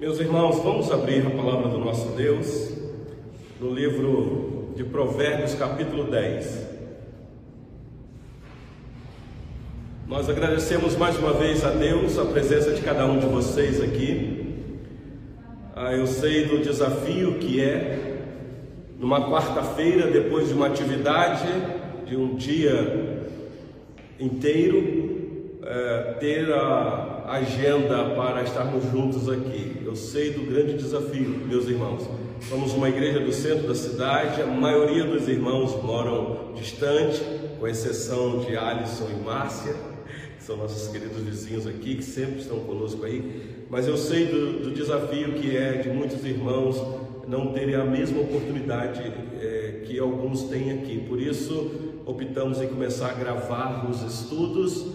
Meus irmãos, vamos abrir a palavra do nosso Deus no livro de Provérbios, capítulo 10. Nós agradecemos mais uma vez a Deus a presença de cada um de vocês aqui. Ah, eu sei do desafio que é, numa quarta-feira, depois de uma atividade, de um dia inteiro, é, ter a agenda para estarmos juntos aqui. Eu sei do grande desafio, meus irmãos. Somos uma igreja do centro da cidade, a maioria dos irmãos moram distante, com exceção de Alisson e Márcia são nossos queridos vizinhos aqui, que sempre estão conosco aí, mas eu sei do, do desafio que é de muitos irmãos não terem a mesma oportunidade é, que alguns têm aqui. Por isso, optamos em começar a gravar os estudos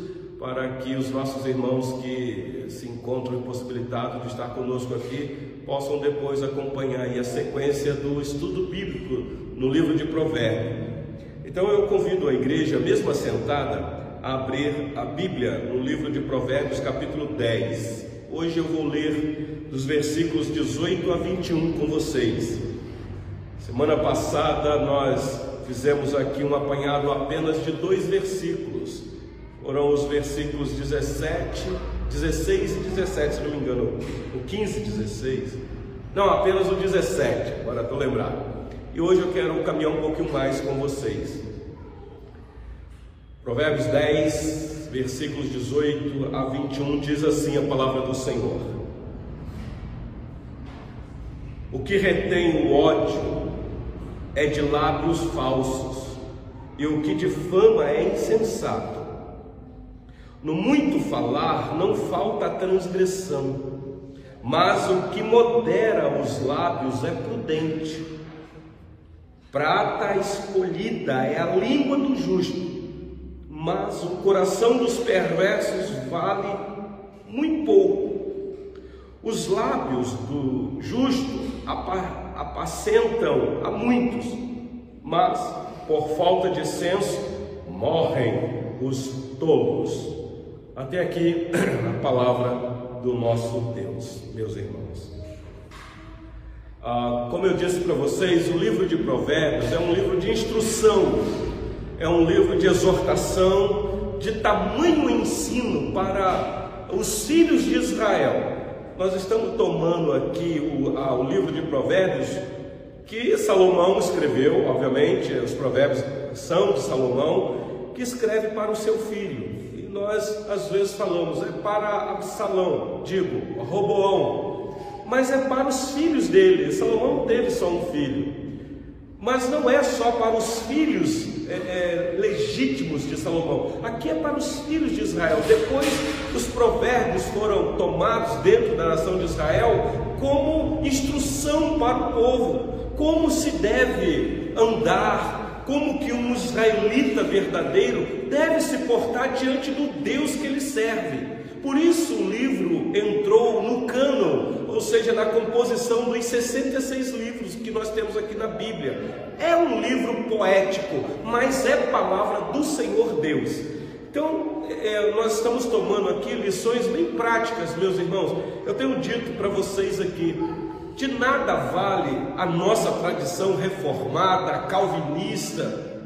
para que os nossos irmãos que se encontram impossibilitados de estar conosco aqui possam depois acompanhar a sequência do estudo bíblico no livro de Provérbios. Então eu convido a igreja, mesmo assentada, a abrir a Bíblia no livro de Provérbios, capítulo 10. Hoje eu vou ler dos versículos 18 a 21 com vocês. Semana passada nós fizemos aqui um apanhado apenas de dois versículos. Foram os versículos 17, 16 e 17, se não me engano, o 15 e 16. Não, apenas o 17, agora estou lembrado. E hoje eu quero caminhar um pouquinho mais com vocês. Provérbios 10, versículos 18 a 21 diz assim a palavra do Senhor: O que retém o ódio é de lábios falsos, e o que difama é insensato. No muito falar não falta transgressão, mas o que modera os lábios é prudente. Prata escolhida é a língua do justo mas o coração dos perversos vale muito pouco. Os lábios do justo apacentam a muitos, mas por falta de senso morrem os tolos. Até aqui a palavra do nosso Deus, meus irmãos. Ah, como eu disse para vocês, o livro de Provérbios é um livro de instrução é um livro de exortação, de tamanho ensino para os filhos de Israel. Nós estamos tomando aqui o, a, o livro de Provérbios que Salomão escreveu, obviamente, os provérbios são de Salomão, que escreve para o seu filho. Nós às vezes falamos, é para Absalão, digo, Roboão, mas é para os filhos dele. Salomão teve só um filho. Mas não é só para os filhos é, é, legítimos de Salomão, aqui é para os filhos de Israel. Depois, os provérbios foram tomados dentro da nação de Israel como instrução para o povo, como se deve andar, como que um israelita verdadeiro deve se portar diante do Deus que ele serve. Por isso o livro entrou no cânon, ou seja, na composição dos 66 livros que nós temos aqui na Bíblia. É um livro poético, mas é palavra do Senhor Deus. Então, é, nós estamos tomando aqui lições bem práticas, meus irmãos. Eu tenho dito para vocês aqui: de nada vale a nossa tradição reformada, calvinista,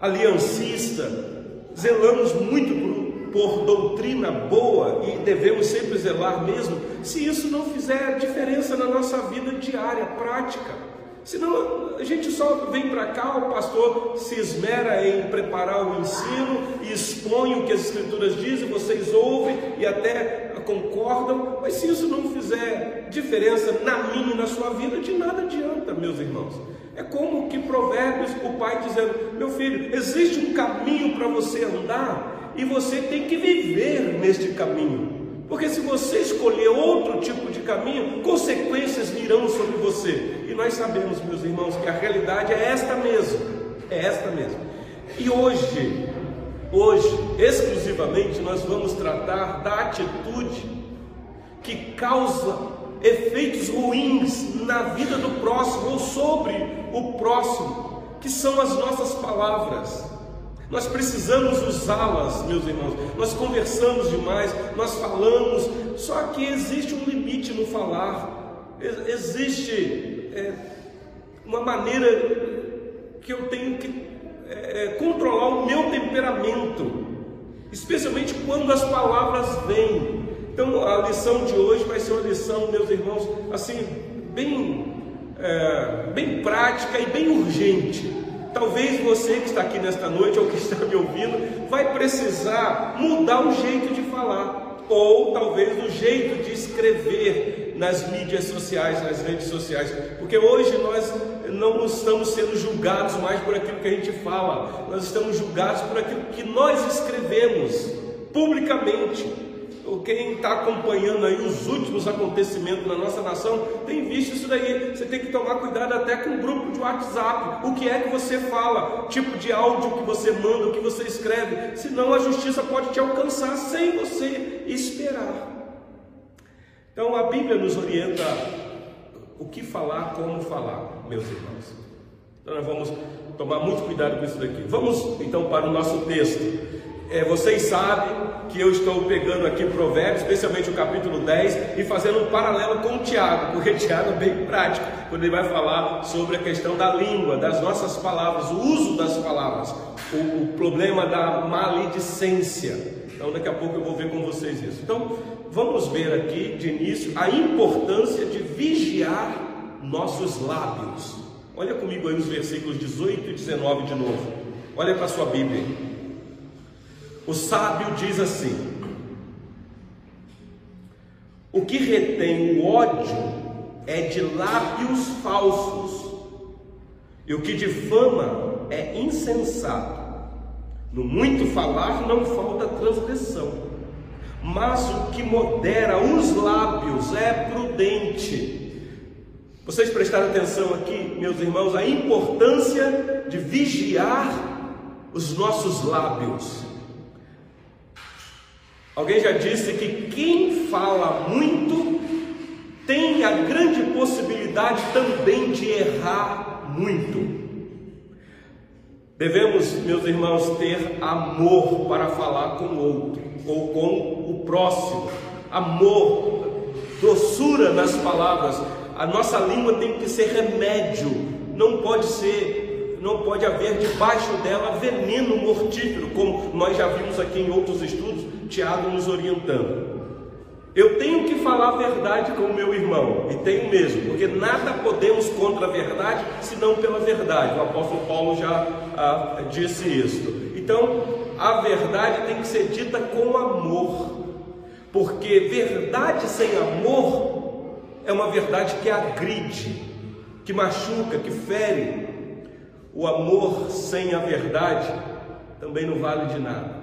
aliancista. Zelamos muito por por doutrina boa e devemos sempre zelar mesmo, se isso não fizer diferença na nossa vida diária, prática. Senão a gente só vem para cá, o pastor se esmera em preparar o ensino e expõe o que as escrituras dizem, vocês ouvem e até concordam, mas se isso não fizer diferença na minha e na sua vida, de nada adianta, meus irmãos. É como que provérbios, o pai dizendo, meu filho, existe um caminho para você andar, e você tem que viver neste caminho. Porque se você escolher outro tipo de caminho, consequências virão sobre você. E nós sabemos, meus irmãos, que a realidade é esta mesmo. É esta mesmo. E hoje, hoje, exclusivamente, nós vamos tratar da atitude que causa efeitos ruins na vida do próximo ou sobre o próximo, que são as nossas palavras. Nós precisamos usá-las, meus irmãos. Nós conversamos demais, nós falamos, só que existe um limite no falar. Existe é, uma maneira que eu tenho que é, é, controlar o meu temperamento, especialmente quando as palavras vêm. Então a lição de hoje vai ser uma lição, meus irmãos, assim, bem, é, bem prática e bem urgente. Talvez você que está aqui nesta noite ou que está me ouvindo vai precisar mudar o jeito de falar, ou talvez o jeito de escrever nas mídias sociais, nas redes sociais, porque hoje nós não estamos sendo julgados mais por aquilo que a gente fala, nós estamos julgados por aquilo que nós escrevemos publicamente quem está acompanhando aí os últimos acontecimentos na nossa nação tem visto isso daí. Você tem que tomar cuidado até com o grupo de WhatsApp. O que é que você fala? Tipo de áudio que você manda, o que você escreve. Senão a justiça pode te alcançar sem você esperar. Então a Bíblia nos orienta o que falar, como falar, meus irmãos. Então nós vamos tomar muito cuidado com isso daqui. Vamos então para o nosso texto. É, vocês sabem que eu estou pegando aqui Provérbios, especialmente o capítulo 10, e fazendo um paralelo com o Tiago, porque Tiago é bem prático, quando ele vai falar sobre a questão da língua, das nossas palavras, o uso das palavras, o, o problema da maledicência. Então, daqui a pouco eu vou ver com vocês isso. Então, vamos ver aqui de início a importância de vigiar nossos lábios. Olha comigo aí nos versículos 18 e 19 de novo. Olha para a sua Bíblia. O sábio diz assim: O que retém o ódio é de lábios falsos, e o que difama é insensato. No muito falar não falta transgressão, mas o que modera os lábios é prudente. Vocês prestaram atenção aqui, meus irmãos, a importância de vigiar os nossos lábios. Alguém já disse que quem fala muito tem a grande possibilidade também de errar muito. Devemos, meus irmãos, ter amor para falar com o outro ou com o próximo. Amor, doçura nas palavras. A nossa língua tem que ser remédio, não pode ser, não pode haver debaixo dela veneno mortífero, como nós já vimos aqui em outros estudos Tiago nos orientando. Eu tenho que falar a verdade com o meu irmão, e tenho mesmo, porque nada podemos contra a verdade, senão pela verdade. O apóstolo Paulo já ah, disse isso. Então, a verdade tem que ser dita com amor, porque verdade sem amor é uma verdade que agride, que machuca, que fere. O amor sem a verdade também não vale de nada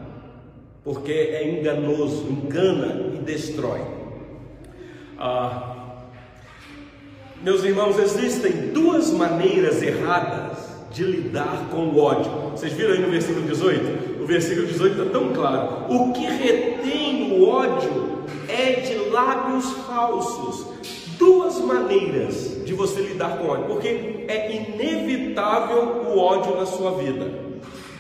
porque é enganoso, engana e destrói. Ah, meus irmãos, existem duas maneiras erradas de lidar com o ódio. Vocês viram aí no versículo 18? O versículo 18 está tão claro. O que retém o ódio é de lábios falsos. Duas maneiras de você lidar com o ódio, porque é inevitável o ódio na sua vida.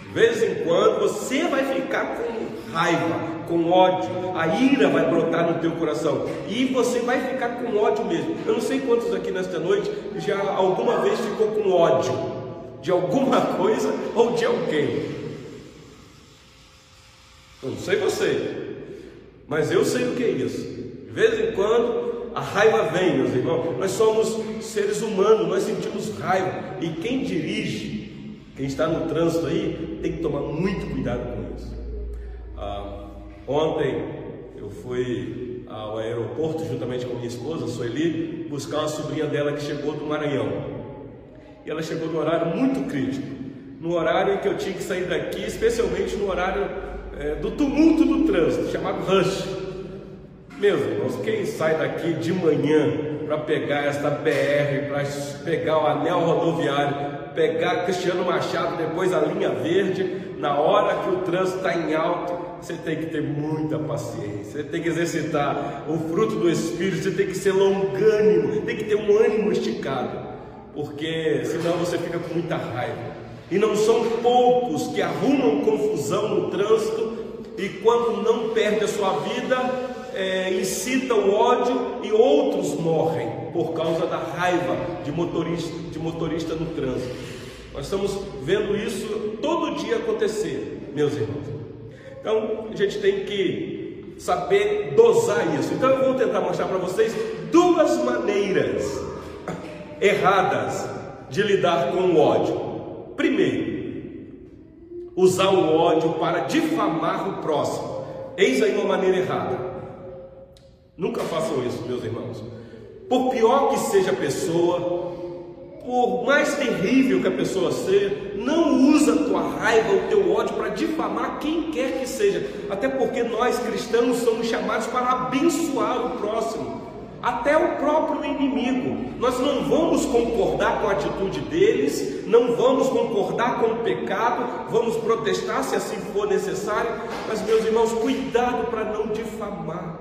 De vez em quando você vai ficar com raiva, com ódio, a ira vai brotar no teu coração e você vai ficar com ódio mesmo. Eu não sei quantos aqui nesta noite já alguma vez ficou com ódio de alguma coisa ou de alguém. Eu não sei você, mas eu sei o que é isso. De vez em quando a raiva vem, meus irmãos. Nós somos seres humanos, nós sentimos raiva. E quem dirige, quem está no trânsito aí, tem que tomar muito cuidado com. Ah, ontem eu fui ao aeroporto juntamente com minha esposa, Sueli, buscar uma sobrinha dela que chegou do Maranhão. E ela chegou no horário muito crítico, no horário em que eu tinha que sair daqui, especialmente no horário é, do tumulto do trânsito, chamado rush. Meus irmãos, quem sai daqui de manhã para pegar esta BR, para pegar o anel rodoviário, pegar Cristiano Machado, depois a linha verde, na hora que o trânsito está em alto, você tem que ter muita paciência, você tem que exercitar o fruto do Espírito, você tem que ser longânimo, tem que ter um ânimo esticado, porque senão você fica com muita raiva. E não são poucos que arrumam confusão no trânsito e, quando não perde a sua vida, é, incita o ódio e outros morrem por causa da raiva de motorista, de motorista no trânsito. Nós estamos vendo isso todo dia acontecer, meus irmãos. Então a gente tem que saber dosar isso. Então eu vou tentar mostrar para vocês duas maneiras erradas de lidar com o ódio. Primeiro, usar o ódio para difamar o próximo. Eis aí uma maneira errada. Nunca façam isso, meus irmãos. Por pior que seja a pessoa, por mais terrível que a pessoa seja, não usa a tua raiva, o teu ódio para difamar quem quer que seja. Até porque nós cristãos somos chamados para abençoar o próximo até o próprio inimigo. Nós não vamos concordar com a atitude deles, não vamos concordar com o pecado, vamos protestar se assim for necessário, mas, meus irmãos, cuidado para não difamar.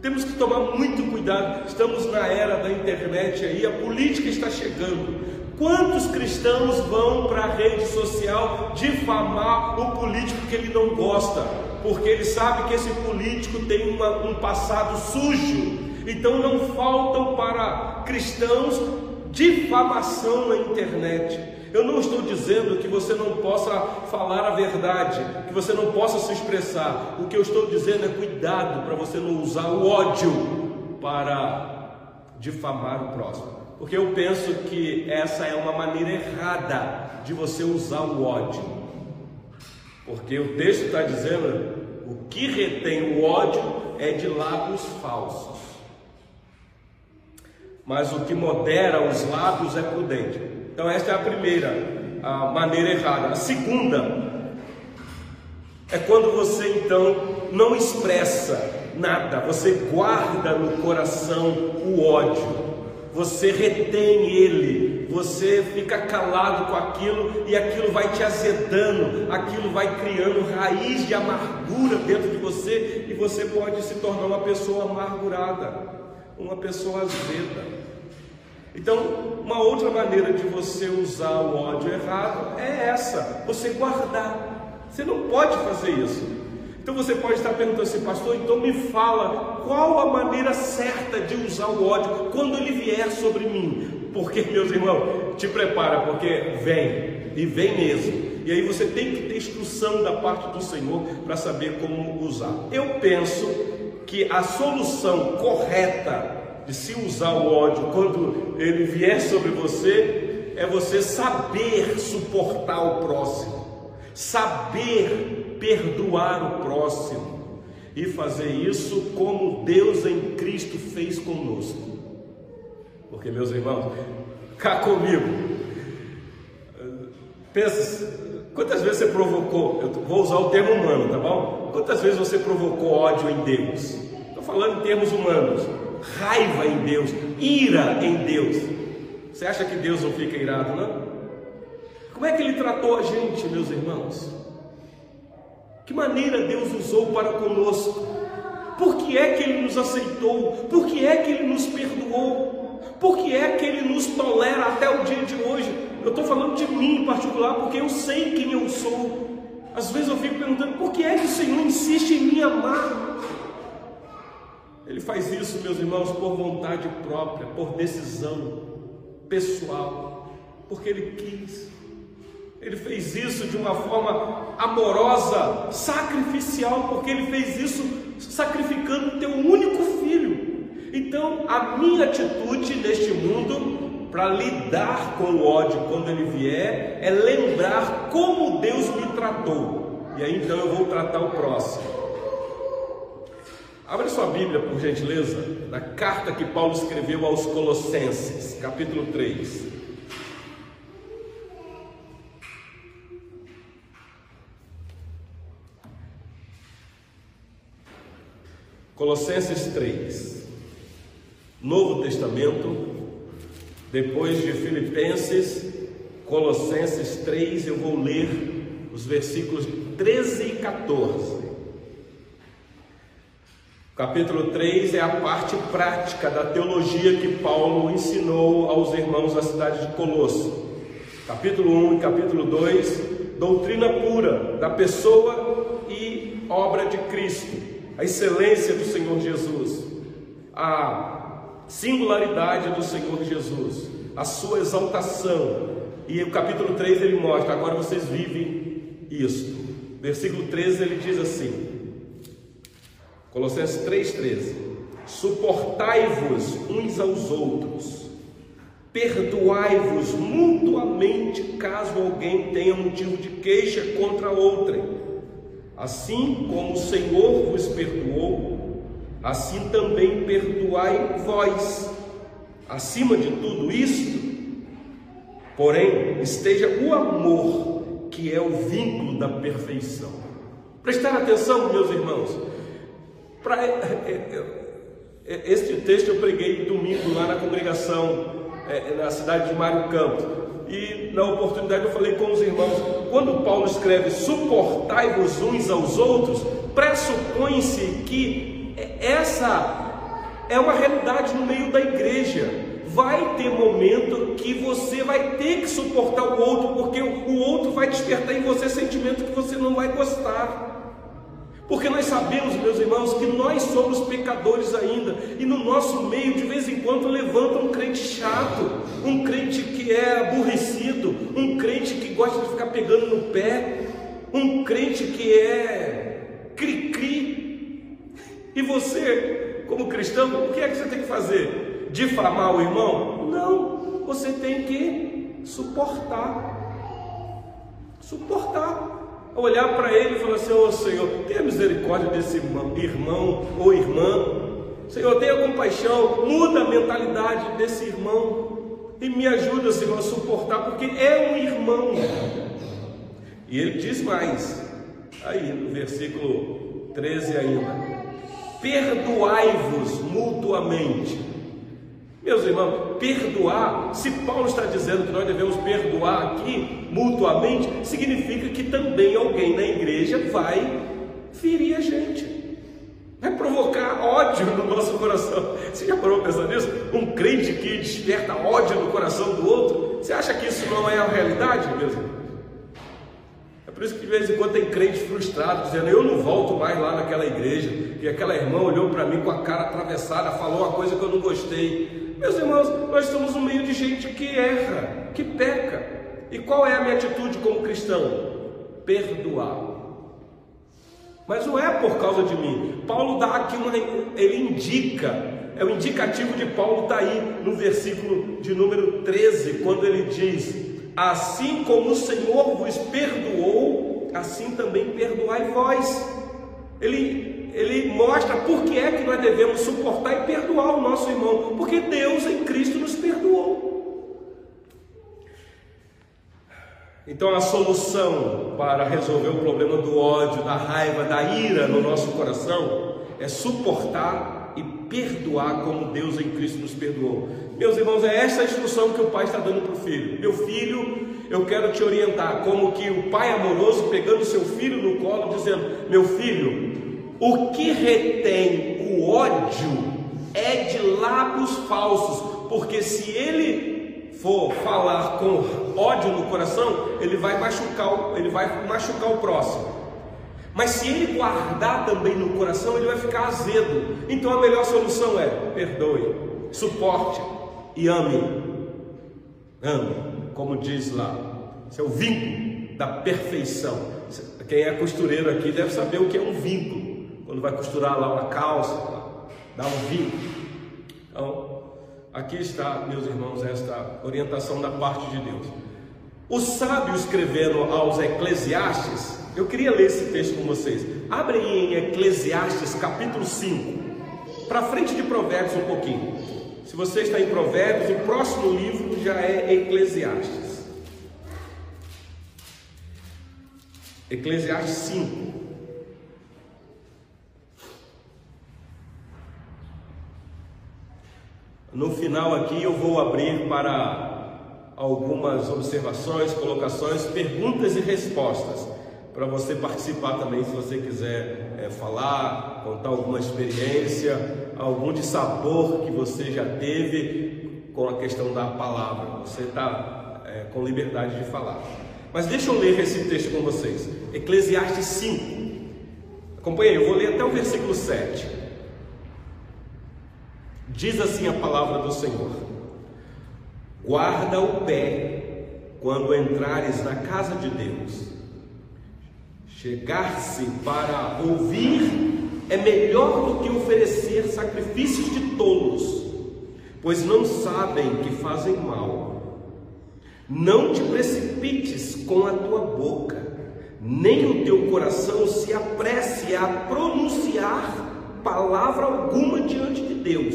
Temos que tomar muito cuidado. Estamos na era da internet aí, a política está chegando. Quantos cristãos vão para a rede social difamar o político que ele não gosta? Porque ele sabe que esse político tem uma, um passado sujo, então não faltam para cristãos difamação na internet. Eu não estou dizendo que você não possa falar a verdade, que você não possa se expressar. O que eu estou dizendo é cuidado para você não usar o ódio para difamar o próximo. Porque eu penso que essa é uma maneira errada de você usar o ódio. Porque o texto está dizendo: o que retém o ódio é de lábios falsos mas o que modera os lábios é prudente. Então, esta é a primeira a maneira errada. A segunda é quando você então não expressa nada, você guarda no coração o ódio, você retém ele, você fica calado com aquilo e aquilo vai te azedando, aquilo vai criando raiz de amargura dentro de você e você pode se tornar uma pessoa amargurada uma pessoa azeda. Então, uma outra maneira de você usar o ódio errado é essa: você guardar. Você não pode fazer isso. Então você pode estar perguntando assim, pastor, então me fala qual a maneira certa de usar o ódio quando ele vier sobre mim. Porque, meus irmãos, te prepara, porque vem, e vem mesmo. E aí você tem que ter instrução da parte do Senhor para saber como usar. Eu penso que a solução correta de se usar o ódio quando ele vier sobre você é você saber suportar o próximo, saber perdoar o próximo e fazer isso como Deus em Cristo fez conosco. Porque, meus irmãos, cá comigo, pensa, quantas vezes você provocou, eu vou usar o termo humano, tá bom? Quantas vezes você provocou ódio em Deus? Estou falando em termos humanos. Raiva em Deus, ira em Deus. Você acha que Deus não fica irado, não? Como é que ele tratou a gente, meus irmãos? Que maneira Deus usou para conosco? Por que é que Ele nos aceitou? Por que é que Ele nos perdoou? Por que é que Ele nos tolera até o dia de hoje? Eu estou falando de mim em particular, porque eu sei quem eu sou. Às vezes eu fico perguntando por que é que o Senhor insiste em me amar? Ele faz isso, meus irmãos, por vontade própria, por decisão pessoal, porque Ele quis. Ele fez isso de uma forma amorosa, sacrificial, porque Ele fez isso sacrificando o teu único filho. Então, a minha atitude neste mundo para lidar com o ódio quando ele vier é lembrar como Deus me tratou. E aí então eu vou tratar o próximo. Abra sua Bíblia, por gentileza, na carta que Paulo escreveu aos Colossenses, capítulo 3. Colossenses 3, Novo Testamento, depois de Filipenses, Colossenses 3, eu vou ler os versículos 13 e 14. Capítulo 3 é a parte prática da teologia que Paulo ensinou aos irmãos da cidade de Colosso. capítulo 1 e capítulo 2, doutrina pura da pessoa e obra de Cristo, a excelência do Senhor Jesus, a singularidade do Senhor Jesus, a sua exaltação. E o capítulo 3 ele mostra, agora vocês vivem isto. Versículo 13 ele diz assim: Colossenses 3,13: Suportai-vos uns aos outros, perdoai-vos mutuamente caso alguém tenha motivo de queixa contra outrem. Assim como o Senhor vos perdoou, assim também perdoai vós. Acima de tudo isto, porém, esteja o amor, que é o vínculo da perfeição. Prestar atenção, meus irmãos, é, é, é, este texto eu preguei domingo lá na congregação na cidade de Mário Campos. E na oportunidade eu falei com os irmãos, quando Paulo escreve suportai-vos uns aos outros, pressupõe-se que essa é uma realidade no meio da igreja. Vai ter momento que você vai ter que suportar o outro, porque o outro vai despertar em você sentimento que você não vai gostar. Porque nós sabemos, meus irmãos, que nós somos pecadores ainda, e no nosso meio, de vez em quando, levanta um crente chato, um crente que é aborrecido, um crente que gosta de ficar pegando no pé, um crente que é cri-cri. E você, como cristão, o que é que você tem que fazer? Difamar o irmão? Não, você tem que suportar. Suportar olhar para ele e falar assim: Ô oh, Senhor, tenha misericórdia desse irmão, irmão ou irmã. Senhor, tenha compaixão, muda a mentalidade desse irmão e me ajuda, Senhor, a suportar, porque é um irmão. E ele diz mais, aí no versículo 13 ainda: Perdoai-vos mutuamente meus irmãos, perdoar, se Paulo está dizendo que nós devemos perdoar aqui mutuamente, significa que também alguém na igreja vai ferir a gente, vai provocar ódio no nosso coração. Você já parou pensar nisso? Um crente que desperta ódio no coração do outro, você acha que isso não é a realidade, meus irmãos? É por isso que de vez em quando tem crente frustrado, dizendo: Eu não volto mais lá naquela igreja, que aquela irmã olhou para mim com a cara atravessada, falou uma coisa que eu não gostei. Meus irmãos, nós estamos no meio de gente que erra, que peca. E qual é a minha atitude como cristão? Perdoar. Mas não é por causa de mim. Paulo dá aqui uma. Ele indica, é o indicativo de Paulo, está aí no versículo de número 13, quando ele diz: Assim como o Senhor vos perdoou, assim também perdoai vós. Ele ele mostra por que é que nós devemos suportar e perdoar o nosso irmão, porque Deus em Cristo nos perdoou. Então a solução para resolver o problema do ódio, da raiva, da ira no nosso coração é suportar e perdoar como Deus em Cristo nos perdoou. Meus irmãos, é essa a instrução que o pai está dando para o filho. Meu filho, eu quero te orientar, como que o pai amoroso pegando seu filho no colo, dizendo: Meu filho, o que retém o ódio é de lábios falsos, porque se ele for falar com ódio no coração, ele vai machucar, ele vai machucar o próximo. Mas se ele guardar também no coração, ele vai ficar azedo. Então a melhor solução é: perdoe, suporte e ame. Ame, como diz lá. Esse é o vínculo da perfeição. Quem é costureiro aqui deve saber o que é um vínculo quando vai costurar lá uma calça, dá um vinho. Então, aqui está, meus irmãos, esta orientação da parte de Deus. O sábio escrevendo aos Eclesiastes, eu queria ler esse texto com vocês. Abrem em Eclesiastes capítulo 5, para frente de Provérbios um pouquinho. Se você está em Provérbios, o próximo livro já é Eclesiastes. Eclesiastes 5. No final aqui eu vou abrir para algumas observações, colocações, perguntas e respostas para você participar também, se você quiser é, falar, contar alguma experiência, algum de sabor que você já teve com a questão da palavra. Você está é, com liberdade de falar. Mas deixa eu ler esse texto com vocês. Eclesiastes 5. Acompanhe eu vou ler até o versículo 7. Diz assim a palavra do Senhor: Guarda o pé quando entrares na casa de Deus. Chegar-se para ouvir é melhor do que oferecer sacrifícios de tolos, pois não sabem que fazem mal. Não te precipites com a tua boca, nem o teu coração se apresse a pronunciar palavra alguma diante de Deus,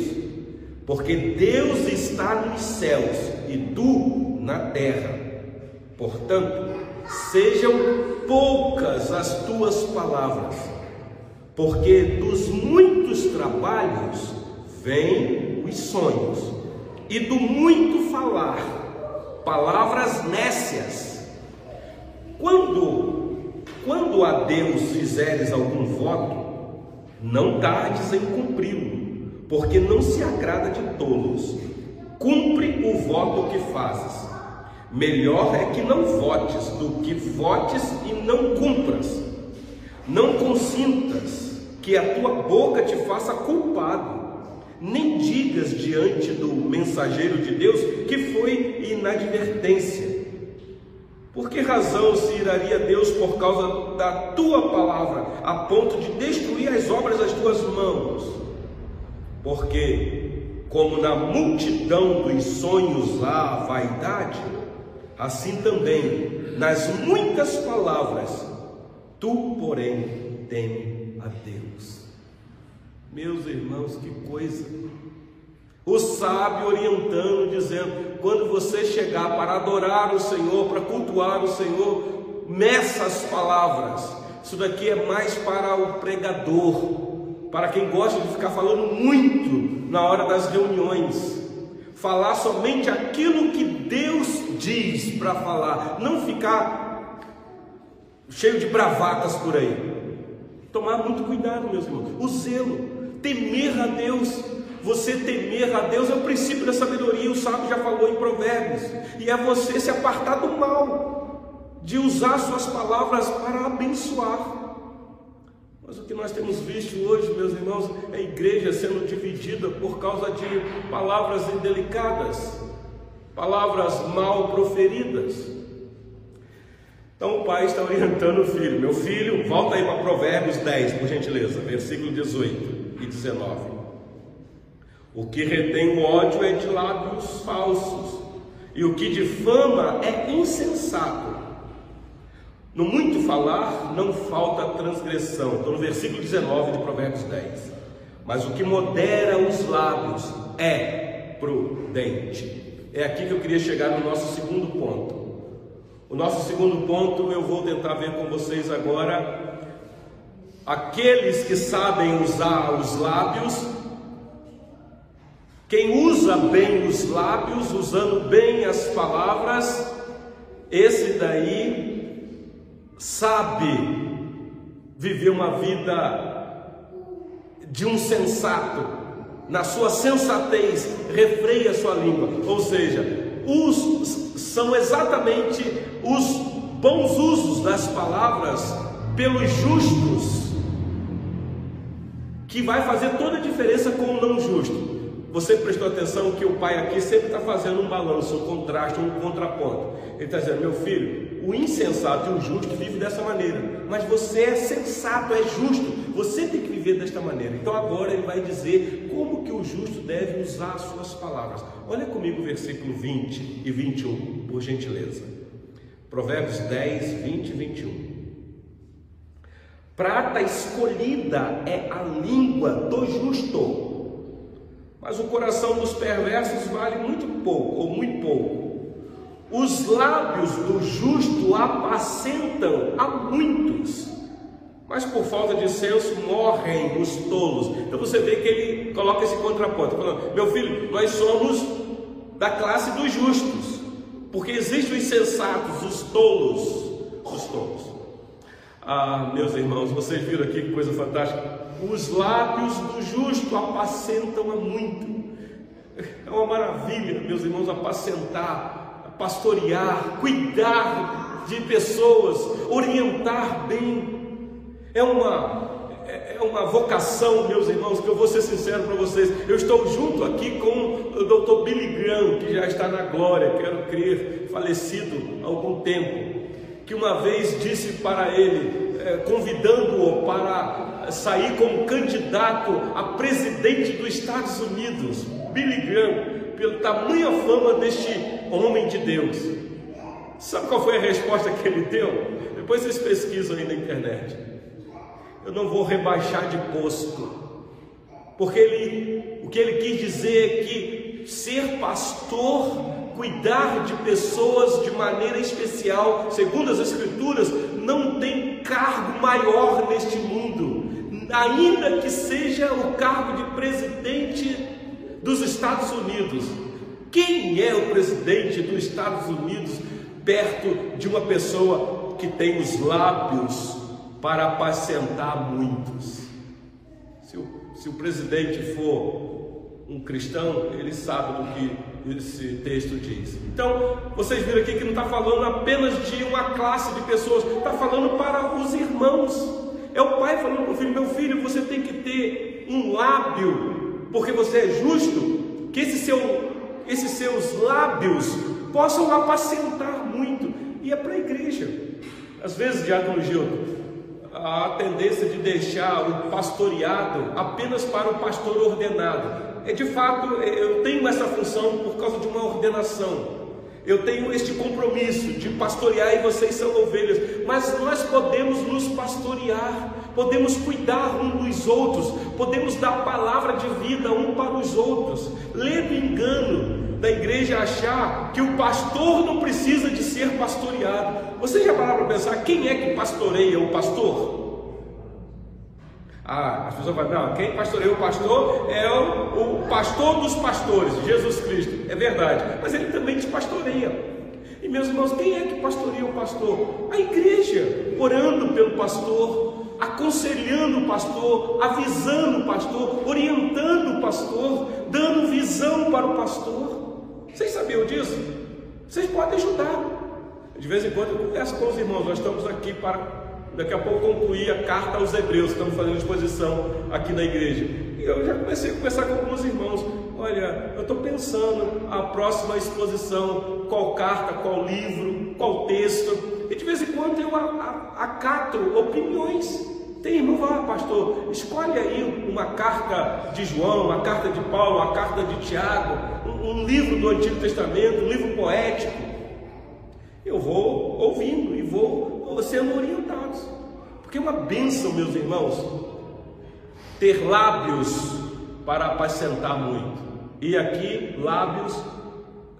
porque Deus está nos céus e tu na terra. Portanto, sejam poucas as tuas palavras, porque dos muitos trabalhos vêm os sonhos, e do muito falar, palavras nécias. Quando, quando a Deus fizeres algum voto, não tardes em cumpri-lo, porque não se agrada de tolos. Cumpre o voto que fazes. Melhor é que não votes do que votes e não cumpras. Não consintas que a tua boca te faça culpado. Nem digas diante do mensageiro de Deus que foi inadvertência. Por que razão se iraria Deus por causa da tua palavra, a ponto de destruir as obras das tuas mãos? Porque, como na multidão dos sonhos há vaidade, assim também nas muitas palavras, tu, porém, teme a Deus. Meus irmãos, que coisa! O sábio orientando, dizendo: quando você chegar para adorar o Senhor, para cultuar o Senhor, meça as palavras. Isso daqui é mais para o pregador, para quem gosta de ficar falando muito na hora das reuniões. Falar somente aquilo que Deus diz para falar, não ficar cheio de bravatas por aí. Tomar muito cuidado, meus irmãos. O zelo, temer a Deus. Você temer a Deus é o princípio da sabedoria, o sábio já falou em Provérbios. E é você se apartar do mal, de usar suas palavras para abençoar. Mas o que nós temos visto hoje, meus irmãos, é a igreja sendo dividida por causa de palavras indelicadas, palavras mal proferidas. Então o pai está orientando o filho: Meu filho, volta aí para Provérbios 10, por gentileza, versículo 18 e 19. O que retém o ódio é de lábios falsos, e o que difama é insensato. No muito falar não falta transgressão. Estou no versículo 19 de Provérbios 10. Mas o que modera os lábios é prudente. É aqui que eu queria chegar no nosso segundo ponto. O nosso segundo ponto eu vou tentar ver com vocês agora. Aqueles que sabem usar os lábios, quem usa bem os lábios, usando bem as palavras, esse daí sabe viver uma vida de um sensato, na sua sensatez, refreia sua língua, ou seja, os, são exatamente os bons usos das palavras pelos justos que vai fazer toda a diferença com o não justo. Você prestou atenção que o pai aqui sempre está fazendo um balanço, um contraste, um contraponto. Ele está dizendo, meu filho, o insensato e o justo vive dessa maneira, mas você é sensato, é justo, você tem que viver desta maneira. Então agora ele vai dizer como que o justo deve usar as suas palavras. Olha comigo o versículo 20 e 21, por gentileza. Provérbios 10, 20 e 21. Prata escolhida é a língua do justo mas o coração dos perversos vale muito pouco, ou muito pouco. Os lábios do justo apacentam a muitos, mas por falta de senso morrem os tolos. Então você vê que ele coloca esse contraponto, falando, meu filho, nós somos da classe dos justos, porque existem os sensatos, os tolos, os tolos. Ah, meus irmãos, vocês viram aqui que coisa fantástica os lábios do justo apacentam a muito. É uma maravilha, meus irmãos, apacentar pastorear, cuidar de pessoas, orientar bem. É uma é, é uma vocação, meus irmãos, que eu vou ser sincero para vocês. Eu estou junto aqui com o Dr. Billy Graham, que já está na glória, quero crer, falecido há algum tempo, que uma vez disse para ele, é, convidando-o para sair como candidato a presidente dos Estados Unidos, Billy Graham, pelo tamanha fama deste homem de Deus. Sabe qual foi a resposta que ele deu? Depois vocês pesquisam aí na internet eu não vou rebaixar de posto. Porque ele, o que ele quis dizer é que ser pastor, cuidar de pessoas de maneira especial, segundo as Escrituras, não tem cargo maior neste mundo, ainda que seja o cargo de presidente dos Estados Unidos. Quem é o presidente dos Estados Unidos perto de uma pessoa que tem os lábios para apacentar muitos. Se o, se o presidente for um cristão, ele sabe do que esse texto diz. Então, vocês viram aqui que não está falando apenas de uma classe de pessoas, está falando para os irmãos. É o pai falando para o filho: meu filho, você tem que ter um lábio, porque você é justo, que esse seu, esses seus lábios possam apacentar muito. E é para a igreja. Às vezes, Diácono Gildo, a tendência de deixar o pastoreado apenas para o pastor ordenado. É de fato, eu tenho essa função por causa de uma ordenação. Eu tenho este compromisso de pastorear e vocês são ovelhas, mas nós podemos nos pastorear, podemos cuidar um dos outros, podemos dar palavra de vida um para os outros. Lendo engano da igreja achar que o pastor não precisa de ser pastoreado. Você já parou para pensar quem é que pastoreia o pastor? Ah, as pessoas falam, não, quem pastoreia o pastor é o, o pastor dos pastores, Jesus Cristo. É verdade, mas ele também te pastoreia. E meus irmãos, quem é que pastoreia o pastor? A igreja, orando pelo pastor, aconselhando o pastor, avisando o pastor, orientando o pastor, dando visão para o pastor. Vocês sabiam disso? Vocês podem ajudar. De vez em quando eu converso com os irmãos, nós estamos aqui para daqui a pouco concluir a carta aos Hebreus, estamos fazendo exposição aqui na igreja. E eu já comecei a conversar com alguns irmãos. Olha, eu estou pensando a próxima exposição, qual carta, qual livro, qual texto. E de vez em quando eu acato opiniões. Tem irmão, ah, pastor, escolhe aí uma carta de João, uma carta de Paulo, uma carta de Tiago, um, um livro do Antigo Testamento, um livro poético. Eu vou ouvindo e vou sendo orientados. Porque é uma bênção, meus irmãos, ter lábios para apacentar muito. E aqui, lábios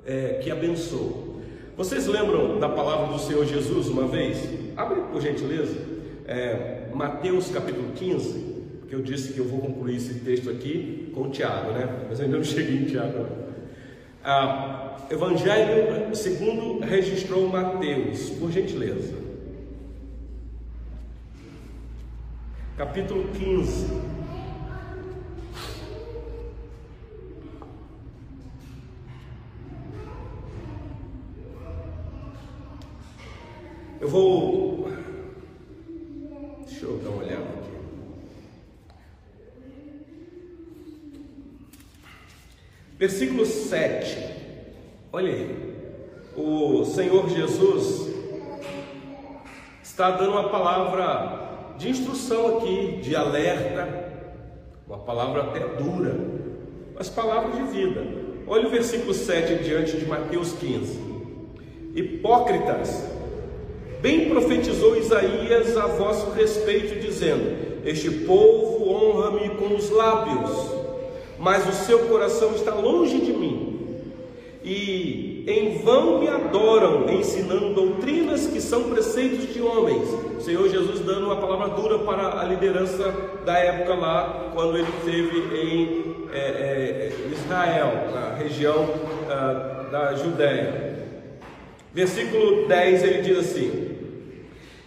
é, que abençoam. Vocês lembram da palavra do Senhor Jesus uma vez? Abre por gentileza, é, Mateus capítulo 15, que eu disse que eu vou concluir esse texto aqui com Tiago, né? Mas eu ainda não cheguei em Tiago. Ah, Evangelho segundo registrou Mateus, por gentileza. capítulo 15. Eu vou. Eu dar uma olhada aqui. Versículo 7. Olha aí. O Senhor Jesus está dando uma palavra de instrução aqui, de alerta, uma palavra até dura, mas palavra de vida. Olha o versículo 7 diante de Mateus 15. Hipócritas, bem profetizou Isaías a vosso respeito, dizendo: Este povo honra-me com os lábios, mas o seu coração está longe de mim. E em vão me adoram, ensinando doutrinas que são preceitos de homens o Senhor Jesus dando uma palavra dura para a liderança da época lá, quando ele esteve em é, é, Israel, na região ah, da Judéia. Versículo 10 ele diz assim: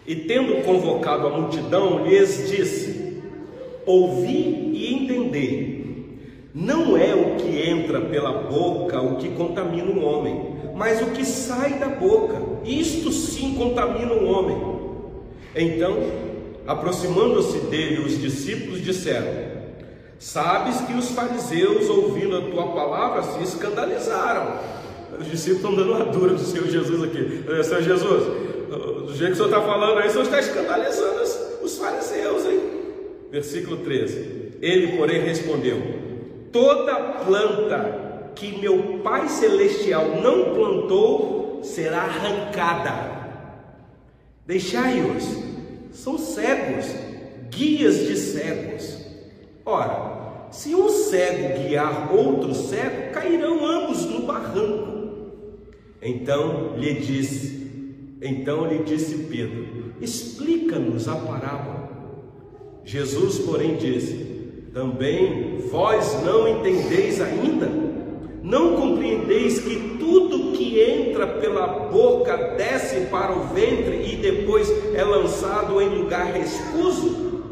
E tendo convocado a multidão, lhes disse: Ouvi e entender, não é o que entra pela boca o que contamina o homem, mas o que sai da boca. Isto sim contamina o homem. Então, aproximando-se dele, os discípulos disseram: Sabes que os fariseus, ouvindo a tua palavra, se escandalizaram. Os discípulos estão dando uma dura do Senhor Jesus aqui. Senhor Jesus, do jeito que o senhor está falando aí, o senhor está escandalizando os, os fariseus, hein? Versículo 13. Ele, porém, respondeu: Toda planta que meu Pai Celestial não plantou será arrancada. Deixai-os, são cegos, guias de cegos. Ora, se um cego guiar outro cego, cairão ambos no barranco. Então lhe disse, então lhe disse Pedro: Explica-nos a parábola. Jesus, porém, disse: Também vós não entendeis ainda? Não compreendeis que tudo que entra pela boca desce para o ventre e depois é lançado em lugar escuso?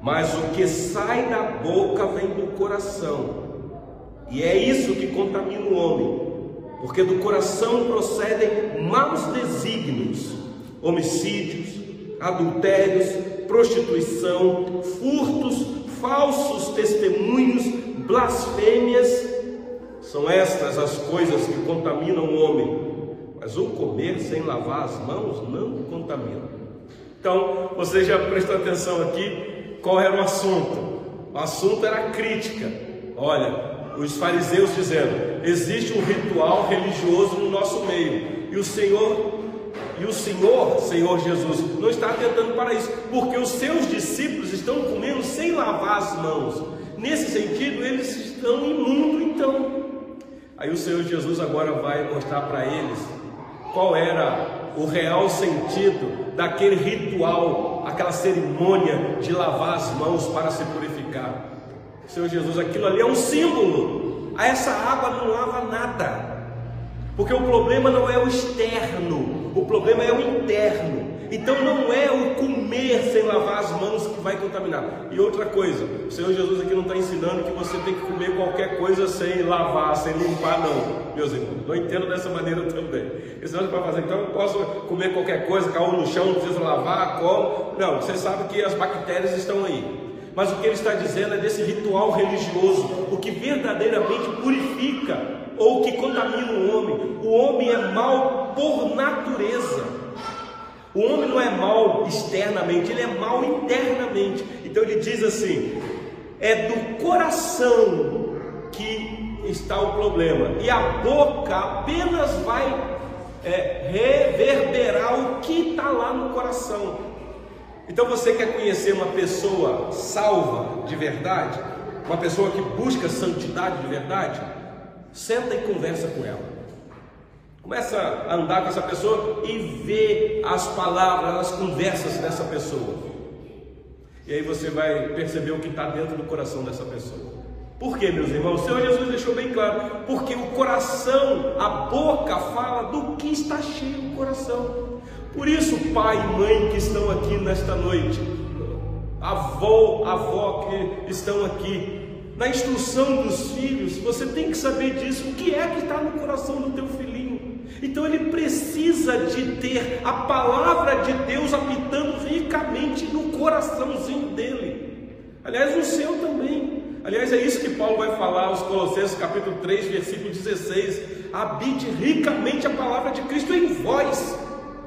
Mas o que sai da boca vem do coração, e é isso que contamina o homem porque do coração procedem maus desígnios, homicídios, adultérios, prostituição, furtos, falsos testemunhos, blasfêmias. São estas as coisas que contaminam o homem. Mas o comer sem lavar as mãos não contamina. Então, você já prestou atenção aqui qual era o assunto? O assunto era a crítica. Olha, os fariseus dizendo: existe um ritual religioso no nosso meio, e o Senhor e o Senhor, Senhor Jesus, não está atentando para isso, porque os seus discípulos estão comendo sem lavar as mãos. Nesse sentido, eles estão imundos, então. Aí o Senhor Jesus agora vai mostrar para eles qual era o real sentido daquele ritual, aquela cerimônia de lavar as mãos para se purificar. Senhor Jesus, aquilo ali é um símbolo. A essa água não lava nada. Porque o problema não é o externo, o problema é o interno. Então não é o comer sem lavar as mãos que vai contaminar. E outra coisa, o Senhor Jesus aqui não está ensinando que você tem que comer qualquer coisa sem lavar, sem limpar, não, meus irmãos. Não entendo dessa maneira também. Esse não para fazer, então eu posso comer qualquer coisa, caiu no chão, não precisa lavar, como. Não, você sabe que as bactérias estão aí. Mas o que ele está dizendo é desse ritual religioso, o que verdadeiramente purifica ou que contamina o homem. O homem é mal por natureza. O homem não é mal externamente, ele é mal internamente. Então ele diz assim: é do coração que está o problema, e a boca apenas vai é, reverberar o que está lá no coração. Então você quer conhecer uma pessoa salva de verdade, uma pessoa que busca santidade de verdade? Senta e conversa com ela. Começa a andar com essa pessoa e vê as palavras, as conversas dessa pessoa. E aí você vai perceber o que está dentro do coração dessa pessoa. Por quê, meus irmãos? O Senhor Jesus deixou bem claro: porque o coração, a boca fala do que está cheio o coração. Por isso, pai e mãe que estão aqui nesta noite, avô, avó que estão aqui, na instrução dos filhos, você tem que saber disso, o que é que está no coração do teu filhinho. Então ele precisa de ter a palavra de Deus habitando ricamente no coraçãozinho dele. Aliás, no seu também. Aliás, é isso que Paulo vai falar aos Colossenses capítulo 3, versículo 16. Habite ricamente a palavra de Cristo em vós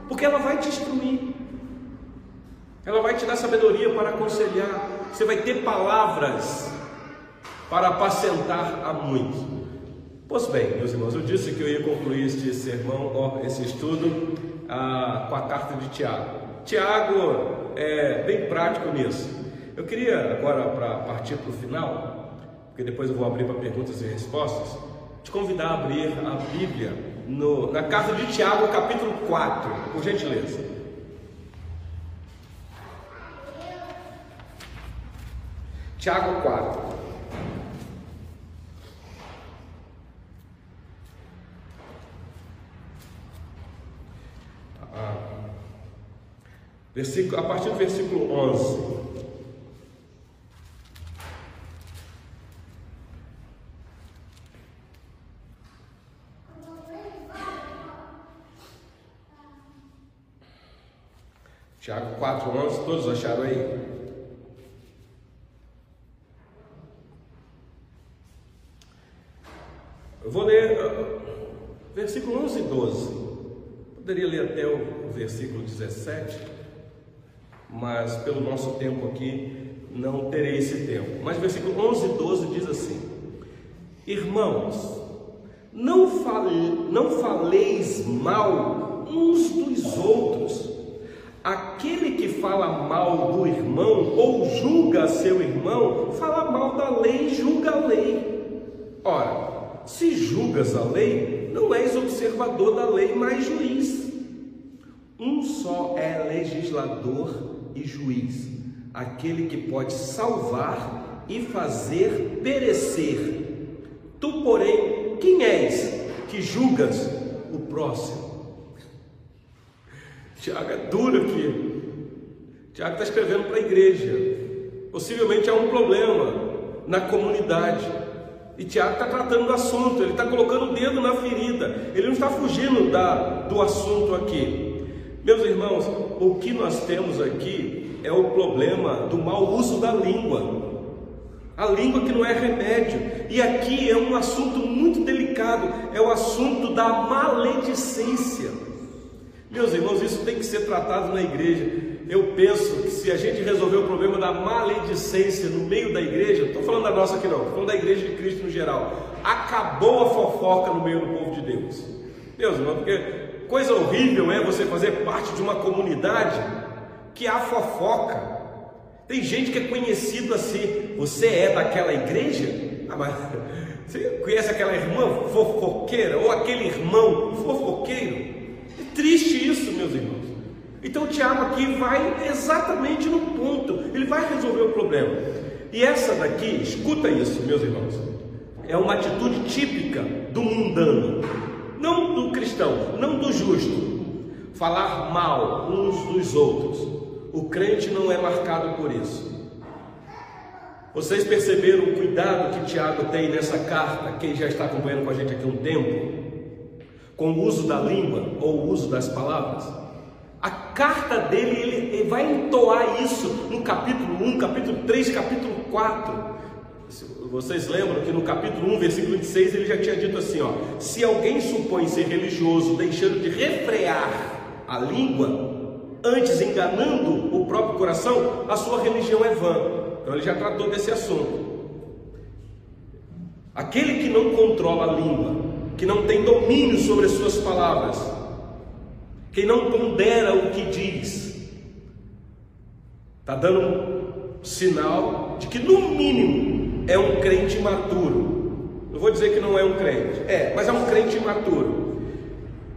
porque ela vai te instruir, ela vai te dar sabedoria para aconselhar, você vai ter palavras para apacentar a muitos. Pois bem, meus irmãos, eu disse que eu ia concluir este sermão, esse estudo, ah, com a carta de Tiago. Tiago é bem prático nisso. Eu queria agora, para partir para o final, porque depois eu vou abrir para perguntas e respostas, te convidar a abrir a Bíblia no, na carta de Tiago, capítulo 4, por gentileza. Tiago 4. Ah, versículo, a partir do versículo 11. Tiago 4,11, todos acharam aí? Eu vou ler versículo 11 e 12. Poderia ler até o versículo 17, mas pelo nosso tempo aqui não terei esse tempo. Mas versículo 11 e 12 diz assim: Irmãos, não, fale, não faleis mal uns dos outros. Aquele que fala mal do irmão ou julga seu irmão, fala mal da lei, julga a lei. Ora, se julgas a lei, não és observador da lei, mas juiz. Um só é legislador e juiz, aquele que pode salvar e fazer perecer. Tu, porém, quem és que julgas o próximo? Tiago é duro aqui. Tiago está escrevendo para a igreja. Possivelmente há um problema na comunidade. E Tiago está tratando do assunto, ele está colocando o dedo na ferida, ele não está fugindo da, do assunto aqui. Meus irmãos, o que nós temos aqui é o problema do mau uso da língua. A língua que não é remédio. E aqui é um assunto muito delicado, é o assunto da maledicência. Meus irmãos, isso tem que ser tratado na igreja. Eu penso que se a gente resolver o problema da maledicência no meio da igreja, estou falando da nossa aqui não, estou falando da igreja de Cristo no geral, acabou a fofoca no meio do povo de Deus. Meus irmãos, porque coisa horrível é você fazer parte de uma comunidade que há fofoca. Tem gente que é conhecido assim, você é daquela igreja? Ah, mas você conhece aquela irmã fofoqueira ou aquele irmão fofoqueiro? Triste isso, meus irmãos. Então Tiago aqui vai exatamente no ponto, ele vai resolver o problema. E essa daqui, escuta isso, meus irmãos, é uma atitude típica do mundano, não do cristão, não do justo. Falar mal uns dos outros. O crente não é marcado por isso. Vocês perceberam o cuidado que Tiago tem nessa carta, quem já está acompanhando com a gente aqui um tempo? Com o uso da língua ou o uso das palavras. A carta dele, ele, ele vai entoar isso no capítulo 1, capítulo 3, capítulo 4. Vocês lembram que no capítulo 1, versículo 26, ele já tinha dito assim: ó, se alguém supõe ser religioso, deixando de refrear a língua, antes enganando o próprio coração, a sua religião é vã. Então ele já tratou desse assunto. Aquele que não controla a língua, que não tem domínio sobre as suas palavras, quem não pondera o que diz, está dando um sinal de que, no mínimo, é um crente imaturo. Não vou dizer que não é um crente, é, mas é um crente imaturo.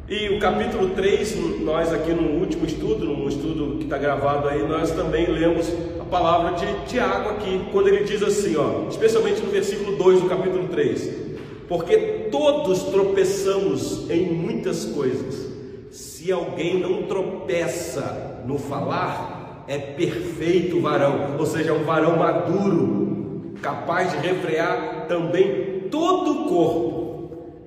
E o capítulo 3, nós aqui no último estudo, no estudo que está gravado aí, nós também lemos a palavra de Tiago aqui, quando ele diz assim, ó, especialmente no versículo 2 do capítulo 3 porque todos tropeçamos em muitas coisas. Se alguém não tropeça no falar, é perfeito varão, ou seja, um varão maduro, capaz de refrear também todo o corpo.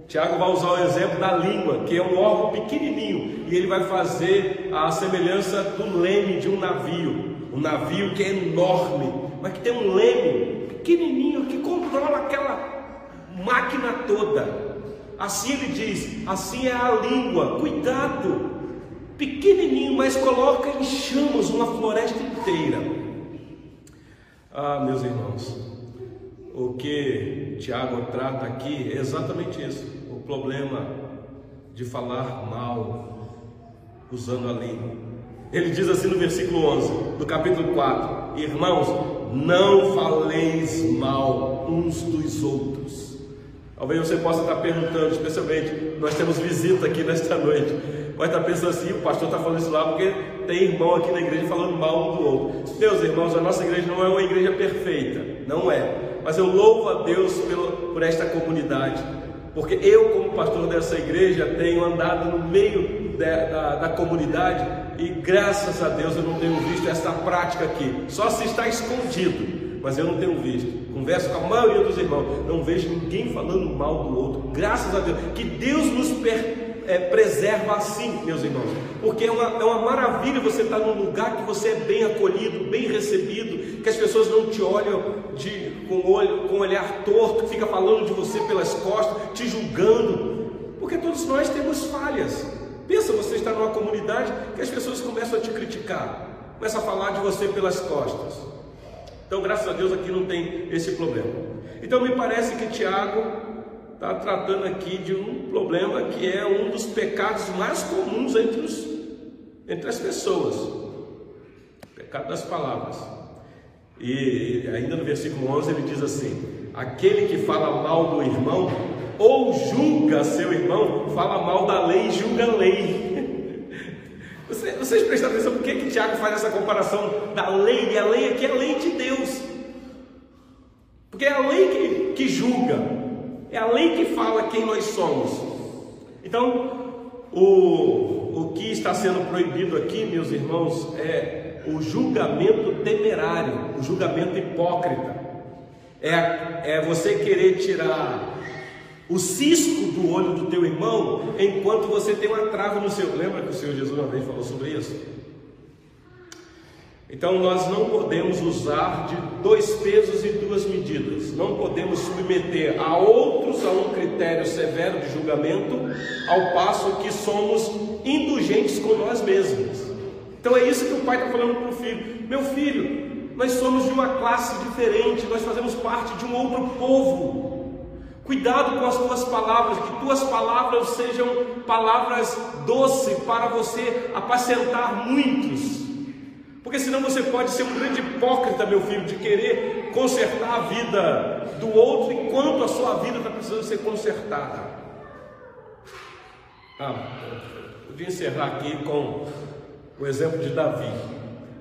Tiago vai usar o exemplo da língua, que é um órgão pequenininho, e ele vai fazer a semelhança do leme de um navio, um navio que é enorme, mas que tem um leme pequenininho que controla aquela máquina toda. Assim ele diz: assim é a língua, cuidado, pequenininho, mas coloca em chamas uma floresta inteira. Ah, meus irmãos, o que Tiago trata aqui é exatamente isso: o problema de falar mal usando a língua. Ele diz assim no versículo 11 do capítulo 4: Irmãos, não faleis mal uns dos outros Talvez você possa estar perguntando, especialmente, nós temos visita aqui nesta noite. Vai estar pensando assim, o pastor está falando isso lá porque tem irmão aqui na igreja falando mal um do outro. Meus irmãos, a nossa igreja não é uma igreja perfeita, não é. Mas eu louvo a Deus pelo, por esta comunidade, porque eu, como pastor dessa igreja, tenho andado no meio da, da, da comunidade e graças a Deus eu não tenho visto esta prática aqui. Só se está escondido, mas eu não tenho visto. Converso com a maioria dos irmãos, não vejo ninguém falando mal do outro, graças a Deus, que Deus nos per é, preserva assim, meus irmãos, porque é uma, é uma maravilha você estar num lugar que você é bem acolhido, bem recebido, que as pessoas não te olham de, com, olho, com olhar torto, que fica falando de você pelas costas, te julgando, porque todos nós temos falhas. Pensa, você está numa comunidade que as pessoas começam a te criticar, começam a falar de você pelas costas. Então, graças a Deus, aqui não tem esse problema. Então, me parece que Tiago está tratando aqui de um problema que é um dos pecados mais comuns entre, os, entre as pessoas. O pecado das palavras. E ainda no versículo 11 ele diz assim: Aquele que fala mal do irmão ou julga seu irmão, fala mal da lei e julga a lei. Vocês, prestam atenção por que, que Tiago faz essa comparação da lei, e a lei aqui é a lei de Deus. Porque é a lei que, que julga. É a lei que fala quem nós somos. Então, o, o que está sendo proibido aqui, meus irmãos, é o julgamento temerário, o julgamento hipócrita. É, é você querer tirar o cisco do olho do teu irmão enquanto você tem uma trava no seu. Lembra que o Senhor Jesus uma vez falou sobre isso? Então nós não podemos usar de dois pesos e duas medidas, não podemos submeter a outros a um critério severo de julgamento, ao passo que somos indulgentes com nós mesmos. Então é isso que o pai está falando para o filho: meu filho, nós somos de uma classe diferente, nós fazemos parte de um outro povo. Cuidado com as tuas palavras, que tuas palavras sejam palavras doces para você apacentar muitos. Porque senão você pode ser um grande hipócrita, meu filho, de querer consertar a vida do outro enquanto a sua vida está precisando ser consertada. Ah, podia encerrar aqui com o exemplo de Davi.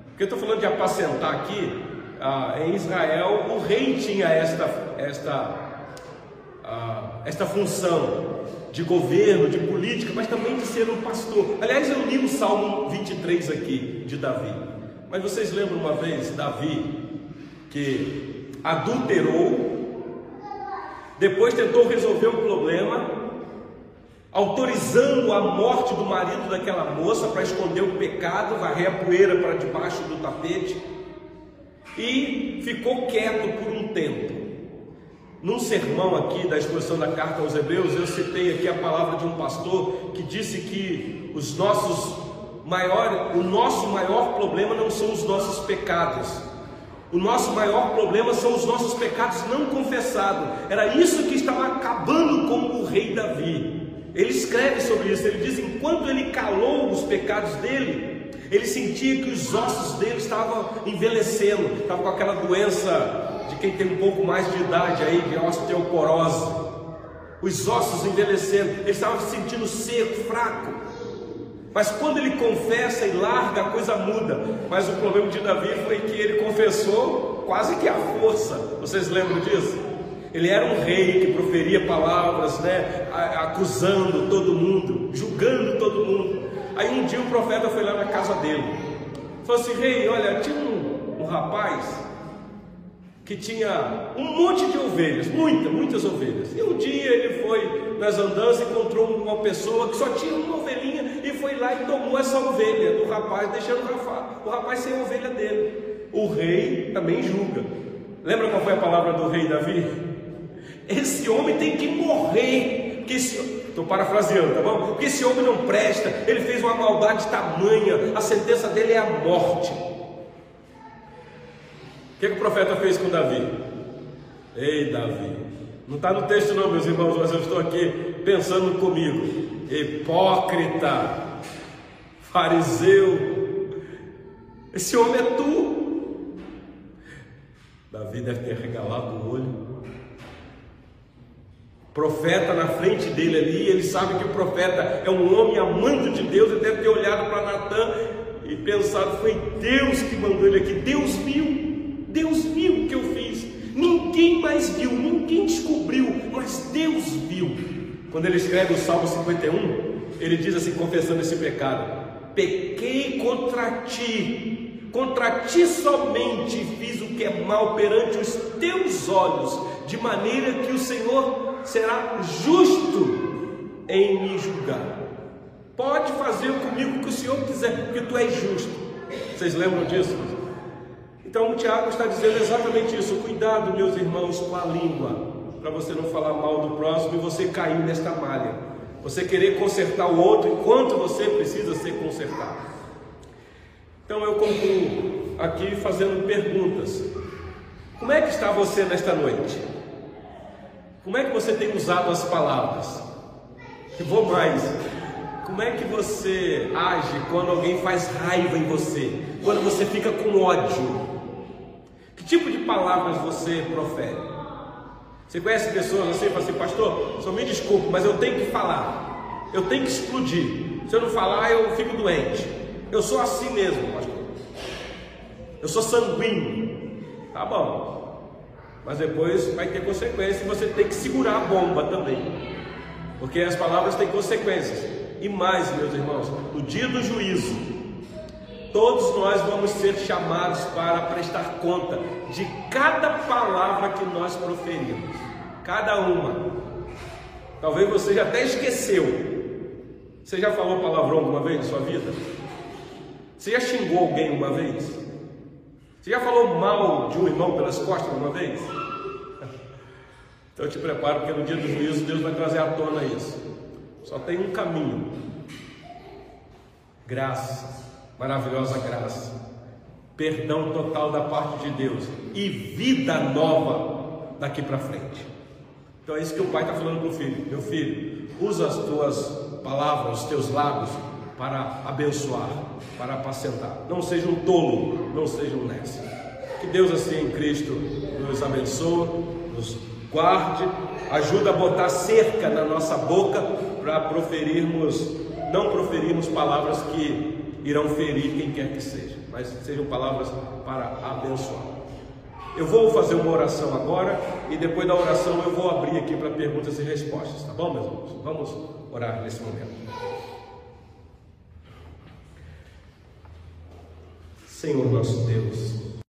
Porque eu estou falando de apacentar aqui, ah, em Israel, o rei tinha esta, esta, esta função de governo, de política, mas também de ser um pastor. Aliás, eu li o Salmo 23 aqui de Davi. Mas vocês lembram uma vez Davi que adulterou, depois tentou resolver o problema, autorizando a morte do marido daquela moça para esconder o pecado, varrer a poeira para debaixo do tapete e ficou quieto por um tempo. Num sermão aqui da exposição da carta aos Hebreus, eu citei aqui a palavra de um pastor que disse que os nossos maior, o nosso maior problema não são os nossos pecados. O nosso maior problema são os nossos pecados não confessados. Era isso que estava acabando com o rei Davi. Ele escreve sobre isso. Ele diz: enquanto ele calou os pecados dele, ele sentia que os ossos dele estavam envelhecendo, estava com aquela doença quem tem um pouco mais de idade aí, de osteoporose. Os ossos envelhecendo, ele estava se sentindo seco, fraco. Mas quando ele confessa e larga, a coisa muda. Mas o problema de Davi foi que ele confessou quase que à força. Vocês lembram disso? Ele era um rei que proferia palavras, né, acusando todo mundo, julgando todo mundo. Aí um dia o profeta foi lá na casa dele. Falou assim: Rei, olha, tinha um, um rapaz que tinha um monte de ovelhas, muitas, muitas ovelhas. E um dia ele foi nas andanças encontrou uma pessoa que só tinha uma ovelhinha e foi lá e tomou essa ovelha do rapaz, deixando o rapaz sem a ovelha dele. O rei também julga. Lembra qual foi a palavra do rei Davi? Esse homem tem que morrer. Estou parafraseando, tá bom? Porque esse homem não presta, ele fez uma maldade tamanha, a sentença dele é a morte que, que o profeta fez com Davi? Ei, Davi, não está no texto, não, meus irmãos, mas eu estou aqui pensando comigo. Hipócrita, fariseu, esse homem é tu. Davi deve ter regalado o olho. Profeta na frente dele ali, ele sabe que o profeta é um homem amante de Deus, ele deve ter olhado para Natan e pensado: foi Deus que mandou ele aqui, Deus viu. Deus viu o que eu fiz. Ninguém mais viu, ninguém descobriu, mas Deus viu. Quando ele escreve o Salmo 51, ele diz assim, confessando esse pecado: Pequei contra ti, contra ti somente fiz o que é mal perante os teus olhos, de maneira que o Senhor será justo em me julgar. Pode fazer comigo o que o Senhor quiser, porque tu és justo. Vocês lembram disso? Então o Tiago está dizendo exatamente isso. Cuidado, meus irmãos, com a língua, para você não falar mal do próximo e você cair nesta malha. Você querer consertar o outro enquanto você precisa ser consertado. Então eu concluo aqui fazendo perguntas. Como é que está você nesta noite? Como é que você tem usado as palavras? E vou mais. Como é que você age quando alguém faz raiva em você? Quando você fica com ódio? Tipo de palavras você profere? Você conhece pessoas assim, fala assim, pastor, só me desculpe, mas eu tenho que falar, eu tenho que explodir. Se eu não falar, eu fico doente. Eu sou assim mesmo, pastor. Eu sou sanguíneo. Tá bom. Mas depois vai ter consequências e você tem que segurar a bomba também. Porque as palavras têm consequências. E mais, meus irmãos, no dia do juízo, todos nós vamos ser chamados para prestar conta de cada palavra que nós proferimos. Cada uma. Talvez você já até esqueceu. Você já falou palavrão alguma vez na sua vida? Você já xingou alguém uma vez? Você já falou mal de um irmão pelas costas uma vez? Então eu te preparo, porque no dia do juízo Deus vai trazer à tona isso. Só tem um caminho: graça, maravilhosa graça, perdão total da parte de Deus e vida nova daqui para frente. Então é isso que o pai está falando para o filho: meu filho, usa as tuas palavras, os teus lábios para abençoar, para apacentar. Não seja um tolo, não seja um nécio. Que Deus assim em Cristo nos abençoe, nos guarde, ajuda a botar cerca na nossa boca para proferirmos, não proferirmos palavras que irão ferir quem quer que seja, mas sejam palavras para abençoar. Eu vou fazer uma oração agora e depois da oração eu vou abrir aqui para perguntas e respostas, tá bom, meus irmãos? Vamos orar nesse momento. Senhor nosso Deus,